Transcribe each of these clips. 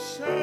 shackled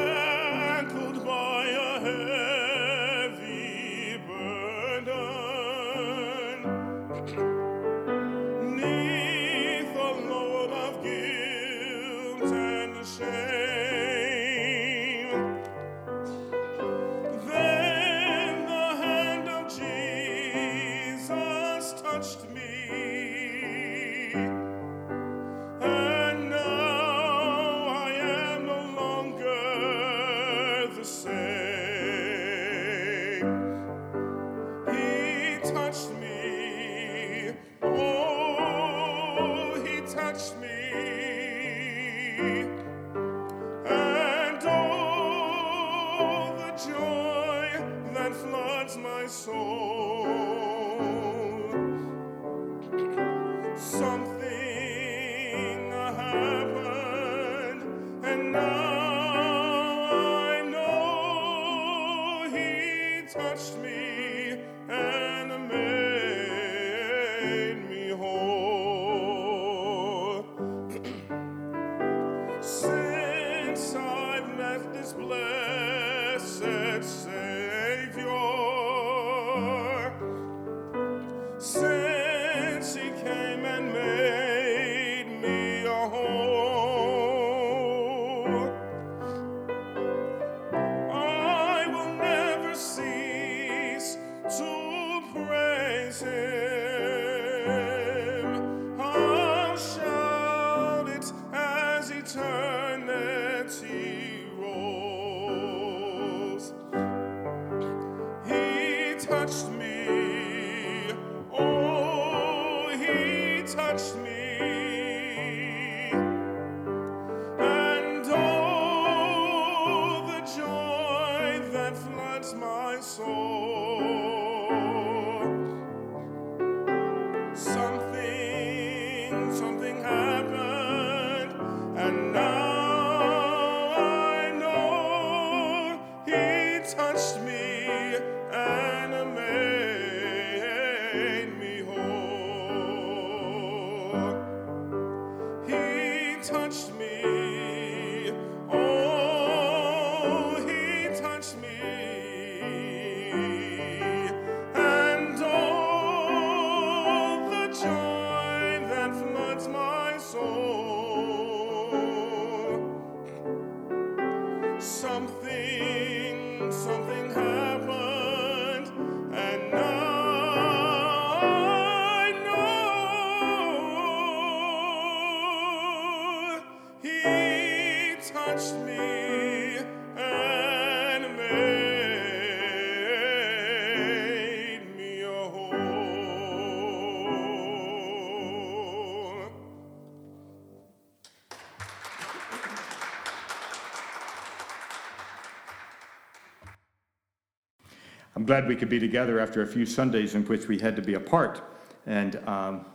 glad we could be together after a few Sundays in which we had to be apart. And um,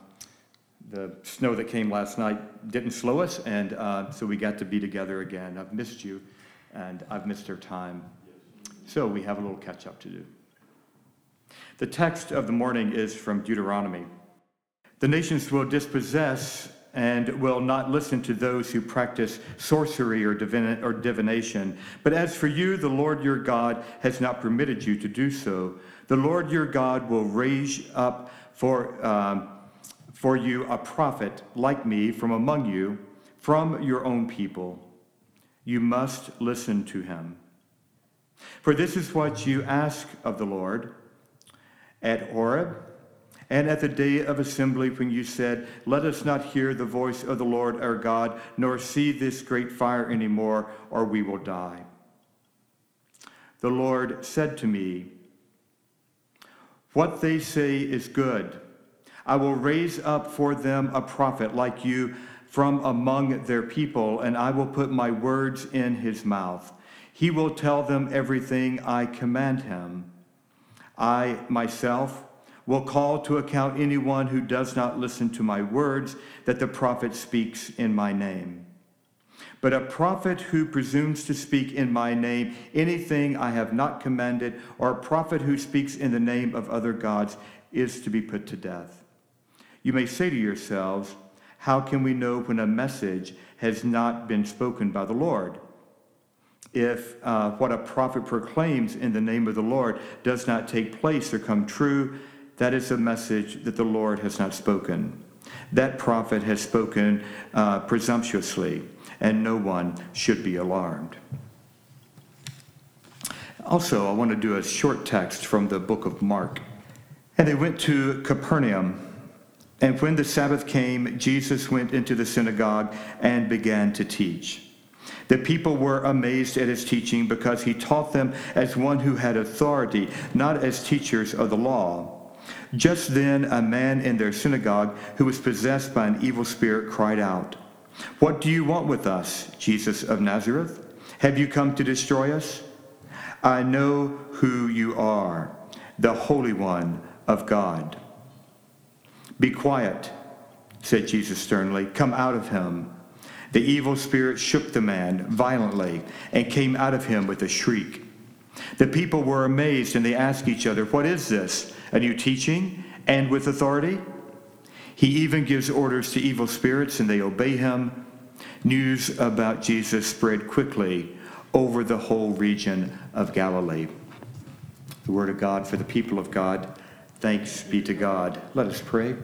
the snow that came last night didn't slow us, and uh, so we got to be together again. I've missed you, and I've missed our time. So we have a little catch up to do. The text of the morning is from Deuteronomy. The nations will dispossess and will not listen to those who practice sorcery or, or divination. But as for you, the Lord your God has not permitted you to do so. The Lord your God will raise up for, um, for you a prophet like me from among you, from your own people. You must listen to him. For this is what you ask of the Lord at Horeb and at the day of assembly when you said, Let us not hear the voice of the Lord our God, nor see this great fire anymore, or we will die. The Lord said to me, What they say is good. I will raise up for them a prophet like you from among their people, and I will put my words in his mouth. He will tell them everything I command him. I myself will call to account anyone who does not listen to my words that the prophet speaks in my name. But a prophet who presumes to speak in my name anything I have not commanded, or a prophet who speaks in the name of other gods, is to be put to death. You may say to yourselves, How can we know when a message has not been spoken by the Lord? if uh, what a prophet proclaims in the name of the Lord does not take place or come true, that is a message that the Lord has not spoken. That prophet has spoken uh, presumptuously, and no one should be alarmed. Also, I want to do a short text from the book of Mark. And they went to Capernaum. And when the Sabbath came, Jesus went into the synagogue and began to teach. The people were amazed at his teaching because he taught them as one who had authority, not as teachers of the law. Just then, a man in their synagogue who was possessed by an evil spirit cried out, What do you want with us, Jesus of Nazareth? Have you come to destroy us? I know who you are, the Holy One of God. Be quiet, said Jesus sternly. Come out of him. The evil spirit shook the man violently and came out of him with a shriek. The people were amazed and they asked each other, What is this? A new teaching and with authority? He even gives orders to evil spirits and they obey him. News about Jesus spread quickly over the whole region of Galilee. The word of God for the people of God. Thanks be to God. Let us pray.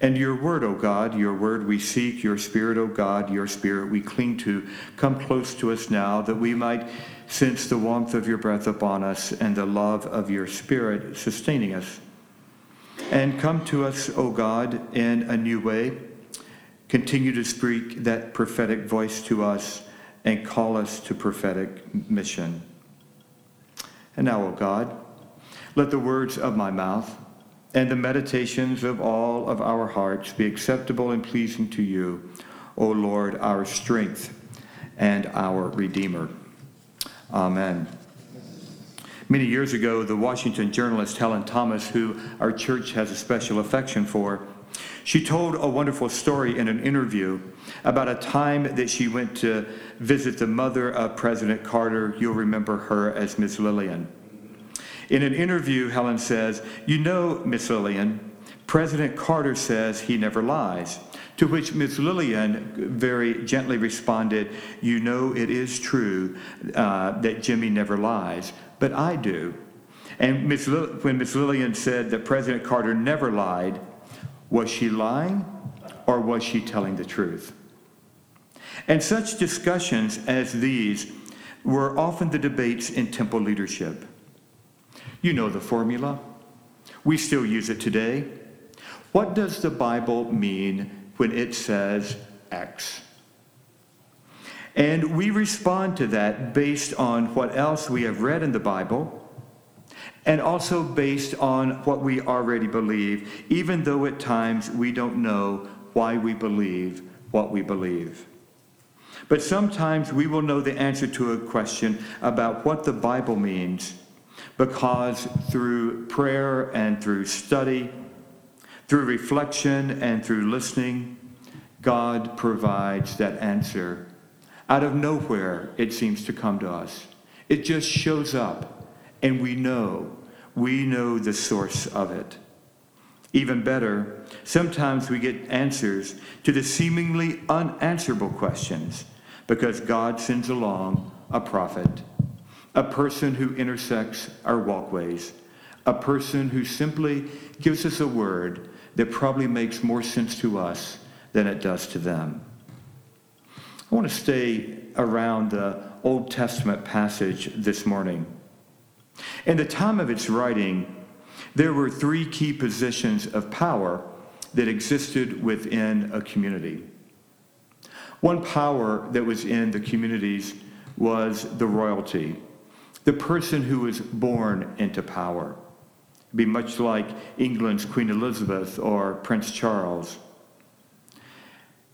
And your word, O God, your word we seek, your spirit, O God, your spirit we cling to. Come close to us now that we might sense the warmth of your breath upon us and the love of your spirit sustaining us. And come to us, O God, in a new way. Continue to speak that prophetic voice to us and call us to prophetic mission. And now, O God, let the words of my mouth and the meditations of all of our hearts be acceptable and pleasing to you, O Lord, our strength and our Redeemer. Amen. Many years ago, the Washington journalist Helen Thomas, who our church has a special affection for, she told a wonderful story in an interview about a time that she went to visit the mother of President Carter. You'll remember her as Miss Lillian. In an interview, Helen says, You know, Miss Lillian, President Carter says he never lies. To which Miss Lillian very gently responded, You know, it is true uh, that Jimmy never lies, but I do. And Ms. when Miss Lillian said that President Carter never lied, was she lying or was she telling the truth? And such discussions as these were often the debates in temple leadership. You know the formula. We still use it today. What does the Bible mean when it says X? And we respond to that based on what else we have read in the Bible and also based on what we already believe, even though at times we don't know why we believe what we believe. But sometimes we will know the answer to a question about what the Bible means because through prayer and through study, through reflection and through listening, God provides that answer. Out of nowhere, it seems to come to us. It just shows up and we know, we know the source of it. Even better, sometimes we get answers to the seemingly unanswerable questions because God sends along a prophet, a person who intersects our walkways, a person who simply gives us a word that probably makes more sense to us than it does to them. I want to stay around the Old Testament passage this morning. In the time of its writing, there were three key positions of power that existed within a community. One power that was in the communities was the royalty, the person who was born into power. Be much like England's Queen Elizabeth or Prince Charles.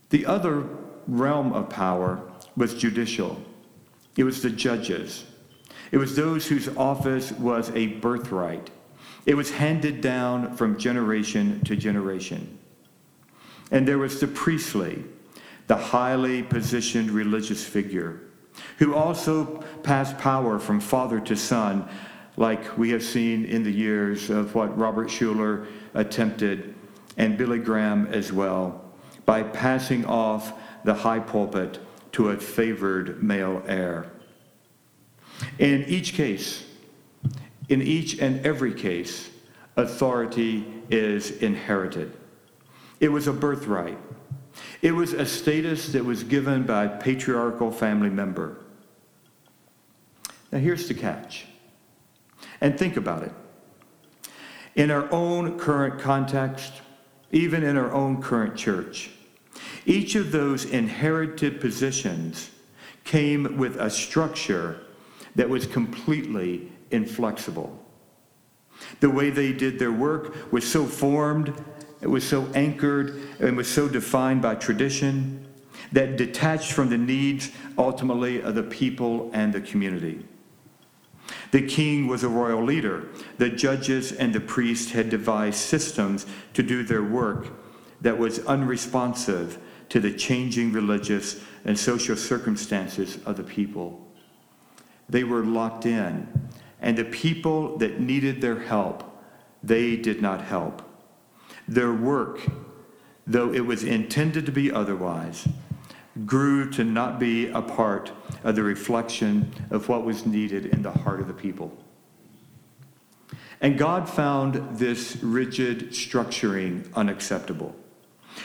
The other realm of power was judicial. It was the judges, it was those whose office was a birthright. It was handed down from generation to generation. And there was the priestly, the highly positioned religious figure, who also passed power from father to son, like we have seen in the years of what Robert Schuller attempted, and Billy Graham as well, by passing off the high pulpit to a favored male heir. In each case, in each and every case, authority is inherited. It was a birthright. It was a status that was given by a patriarchal family member. Now, here's the catch. And think about it. In our own current context, even in our own current church, each of those inherited positions came with a structure that was completely inflexible. The way they did their work was so formed, it was so anchored, and was so defined by tradition that detached from the needs ultimately of the people and the community. The king was a royal leader. The judges and the priests had devised systems to do their work that was unresponsive to the changing religious and social circumstances of the people. They were locked in, and the people that needed their help, they did not help. Their work, though it was intended to be otherwise, grew to not be a part of the reflection of what was needed in the heart of the people. And God found this rigid structuring unacceptable.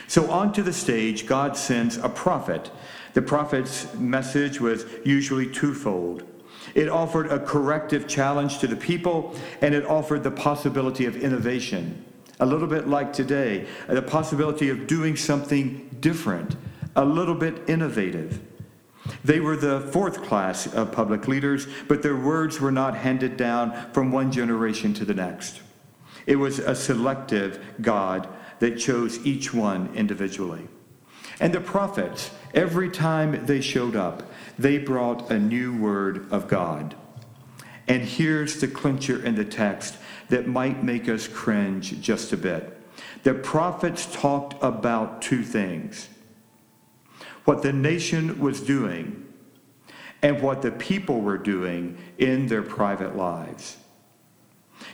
So, onto the stage, God sends a prophet. The prophet's message was usually twofold. It offered a corrective challenge to the people, and it offered the possibility of innovation. A little bit like today, the possibility of doing something different, a little bit innovative. They were the fourth class of public leaders, but their words were not handed down from one generation to the next. It was a selective God that chose each one individually. And the prophets, every time they showed up, they brought a new word of God. And here's the clincher in the text that might make us cringe just a bit. The prophets talked about two things what the nation was doing and what the people were doing in their private lives.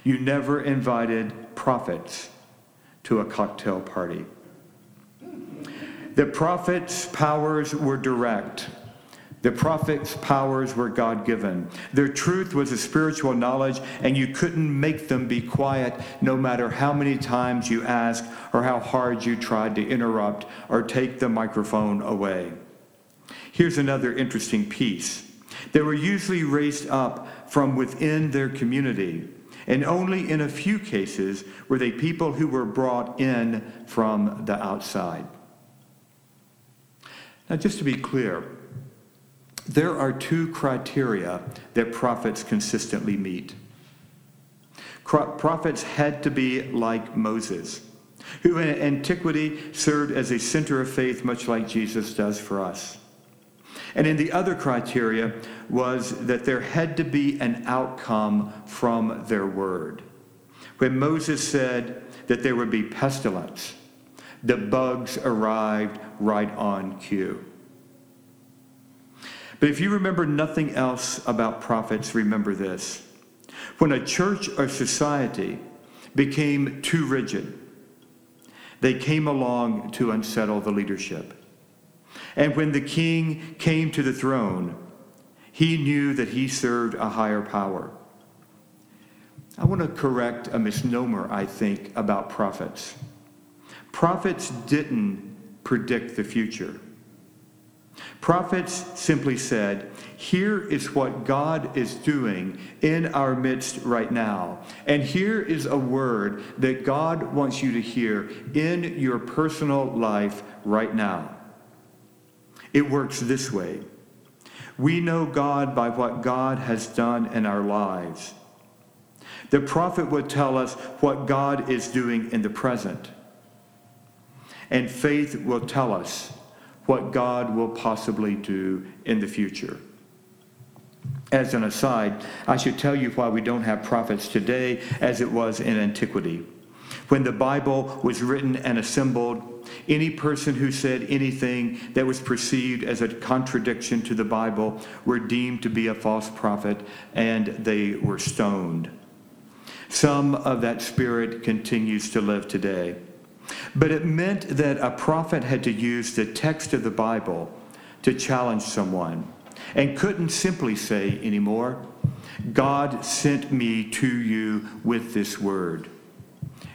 You never invited prophets to a cocktail party. The prophets' powers were direct. The prophets' powers were God given. Their truth was a spiritual knowledge, and you couldn't make them be quiet no matter how many times you asked or how hard you tried to interrupt or take the microphone away. Here's another interesting piece they were usually raised up from within their community, and only in a few cases were they people who were brought in from the outside. Now, just to be clear, there are two criteria that prophets consistently meet. Prophets had to be like Moses, who in antiquity served as a center of faith, much like Jesus does for us. And in the other criteria was that there had to be an outcome from their word. When Moses said that there would be pestilence, the bugs arrived right on cue. But if you remember nothing else about prophets, remember this. When a church or society became too rigid, they came along to unsettle the leadership. And when the king came to the throne, he knew that he served a higher power. I want to correct a misnomer, I think, about prophets. Prophets didn't predict the future. Prophets simply said, Here is what God is doing in our midst right now. And here is a word that God wants you to hear in your personal life right now. It works this way we know God by what God has done in our lives. The prophet would tell us what God is doing in the present. And faith will tell us what God will possibly do in the future. As an aside, I should tell you why we don't have prophets today as it was in antiquity. When the Bible was written and assembled, any person who said anything that was perceived as a contradiction to the Bible were deemed to be a false prophet and they were stoned. Some of that spirit continues to live today. But it meant that a prophet had to use the text of the Bible to challenge someone. and couldn't simply say anymore, God sent me to you with this word.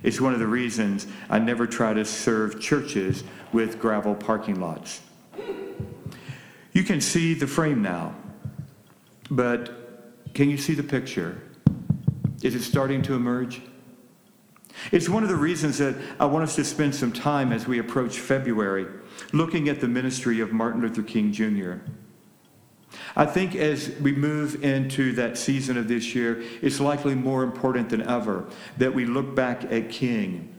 It's one of the reasons I never try to serve churches with gravel parking lots. You can see the frame now, but can you see the picture? Is it starting to emerge? It's one of the reasons that I want us to spend some time as we approach February looking at the ministry of Martin Luther King Jr. I think as we move into that season of this year, it's likely more important than ever that we look back at King,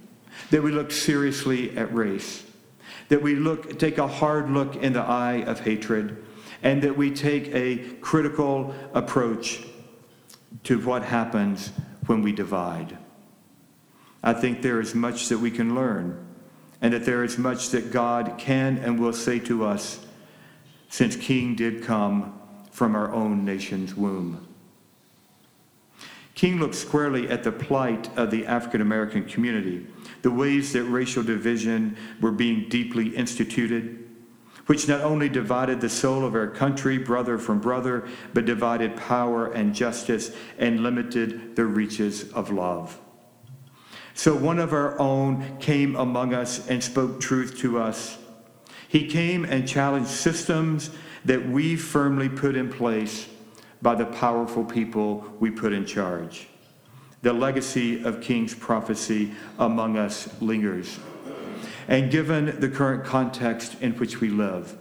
that we look seriously at race, that we look, take a hard look in the eye of hatred, and that we take a critical approach to what happens when we divide. I think there is much that we can learn, and that there is much that God can and will say to us since King did come from our own nation's womb. King looked squarely at the plight of the African American community, the ways that racial division were being deeply instituted, which not only divided the soul of our country, brother from brother, but divided power and justice and limited the reaches of love. So one of our own came among us and spoke truth to us. He came and challenged systems that we firmly put in place by the powerful people we put in charge. The legacy of King's prophecy among us lingers. And given the current context in which we live,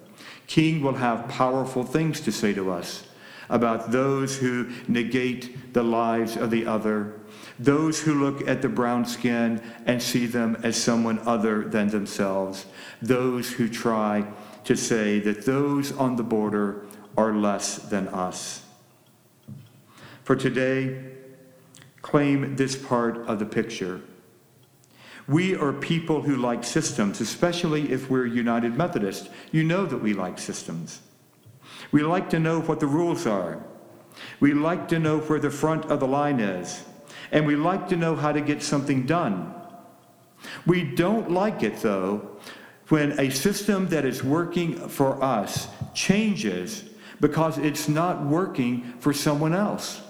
King will have powerful things to say to us about those who negate the lives of the other those who look at the brown skin and see them as someone other than themselves, those who try to say that those on the border are less than us. For today, claim this part of the picture. We are people who like systems, especially if we're United Methodist. You know that we like systems. We like to know what the rules are. We like to know where the front of the line is and we like to know how to get something done. We don't like it, though, when a system that is working for us changes because it's not working for someone else.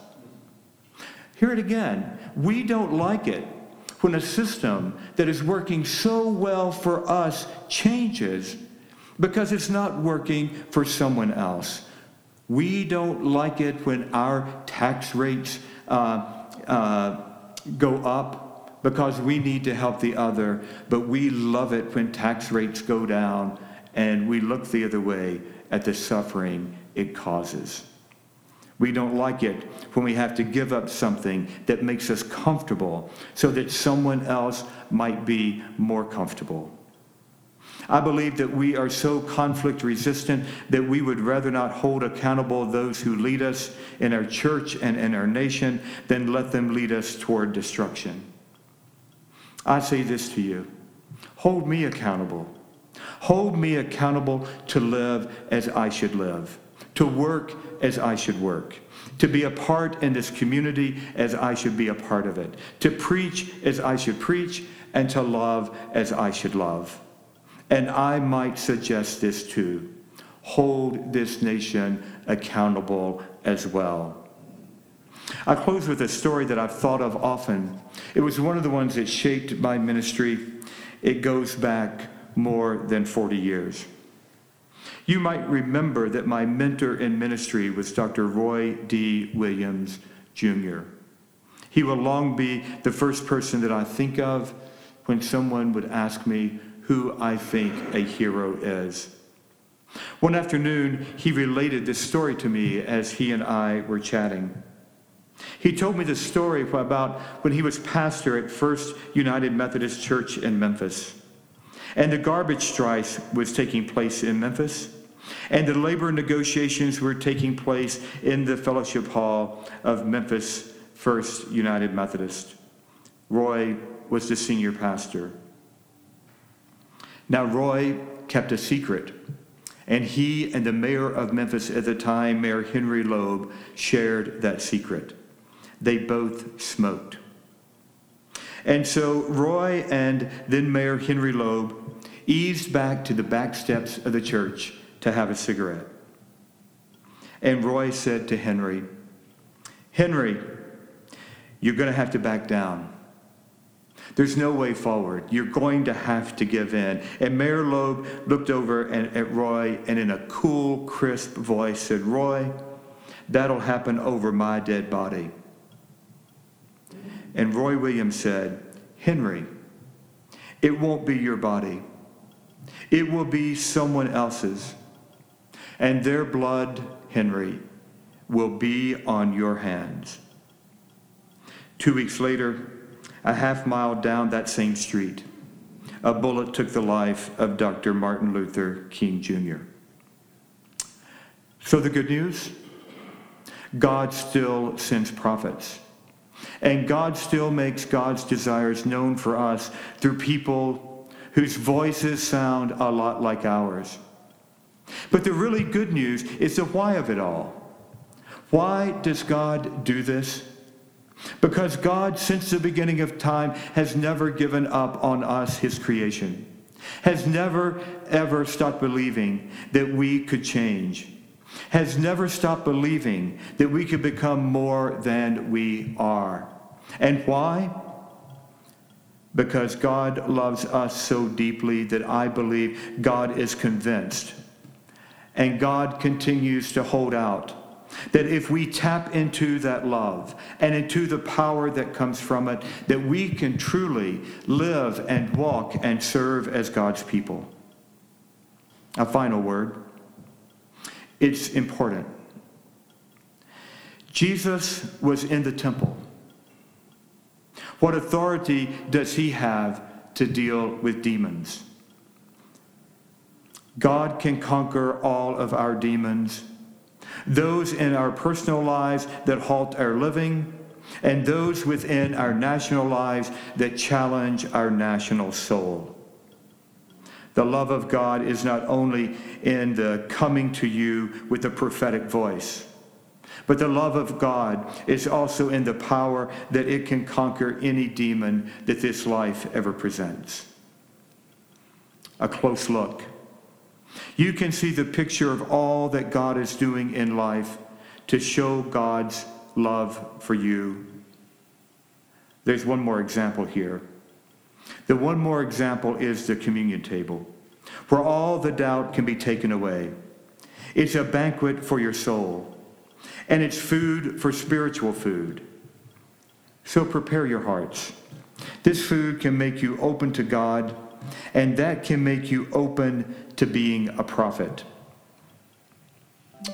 Hear it again. We don't like it when a system that is working so well for us changes because it's not working for someone else. We don't like it when our tax rates uh, uh, go up because we need to help the other, but we love it when tax rates go down and we look the other way at the suffering it causes. We don't like it when we have to give up something that makes us comfortable so that someone else might be more comfortable. I believe that we are so conflict resistant that we would rather not hold accountable those who lead us in our church and in our nation than let them lead us toward destruction. I say this to you hold me accountable. Hold me accountable to live as I should live, to work as I should work, to be a part in this community as I should be a part of it, to preach as I should preach, and to love as I should love. And I might suggest this too hold this nation accountable as well. I close with a story that I've thought of often. It was one of the ones that shaped my ministry. It goes back more than 40 years. You might remember that my mentor in ministry was Dr. Roy D. Williams, Jr. He will long be the first person that I think of when someone would ask me, who I think a hero is. One afternoon, he related this story to me as he and I were chatting. He told me the story about when he was pastor at First United Methodist Church in Memphis. And the garbage strike was taking place in Memphis. And the labor negotiations were taking place in the fellowship hall of Memphis First United Methodist. Roy was the senior pastor. Now, Roy kept a secret, and he and the mayor of Memphis at the time, Mayor Henry Loeb, shared that secret. They both smoked. And so Roy and then Mayor Henry Loeb eased back to the back steps of the church to have a cigarette. And Roy said to Henry, Henry, you're going to have to back down. There's no way forward. You're going to have to give in. And Mayor Loeb looked over at Roy and in a cool, crisp voice said, Roy, that'll happen over my dead body. And Roy Williams said, Henry, it won't be your body. It will be someone else's. And their blood, Henry, will be on your hands. Two weeks later, a half mile down that same street, a bullet took the life of Dr. Martin Luther King Jr. So, the good news God still sends prophets. And God still makes God's desires known for us through people whose voices sound a lot like ours. But the really good news is the why of it all. Why does God do this? Because God, since the beginning of time, has never given up on us, his creation, has never, ever stopped believing that we could change, has never stopped believing that we could become more than we are. And why? Because God loves us so deeply that I believe God is convinced. And God continues to hold out that if we tap into that love and into the power that comes from it, that we can truly live and walk and serve as God's people. A final word. It's important. Jesus was in the temple. What authority does he have to deal with demons? God can conquer all of our demons those in our personal lives that halt our living, and those within our national lives that challenge our national soul. The love of God is not only in the coming to you with a prophetic voice, but the love of God is also in the power that it can conquer any demon that this life ever presents. A close look you can see the picture of all that God is doing in life to show God's love for you. There's one more example here. The one more example is the communion table, where all the doubt can be taken away. It's a banquet for your soul, and it's food for spiritual food. So prepare your hearts. This food can make you open to God, and that can make you open to being a prophet.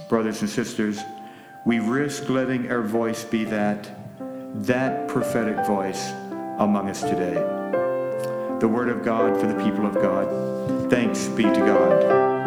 Brothers and sisters, we risk letting our voice be that, that prophetic voice among us today. The word of God for the people of God. Thanks be to God.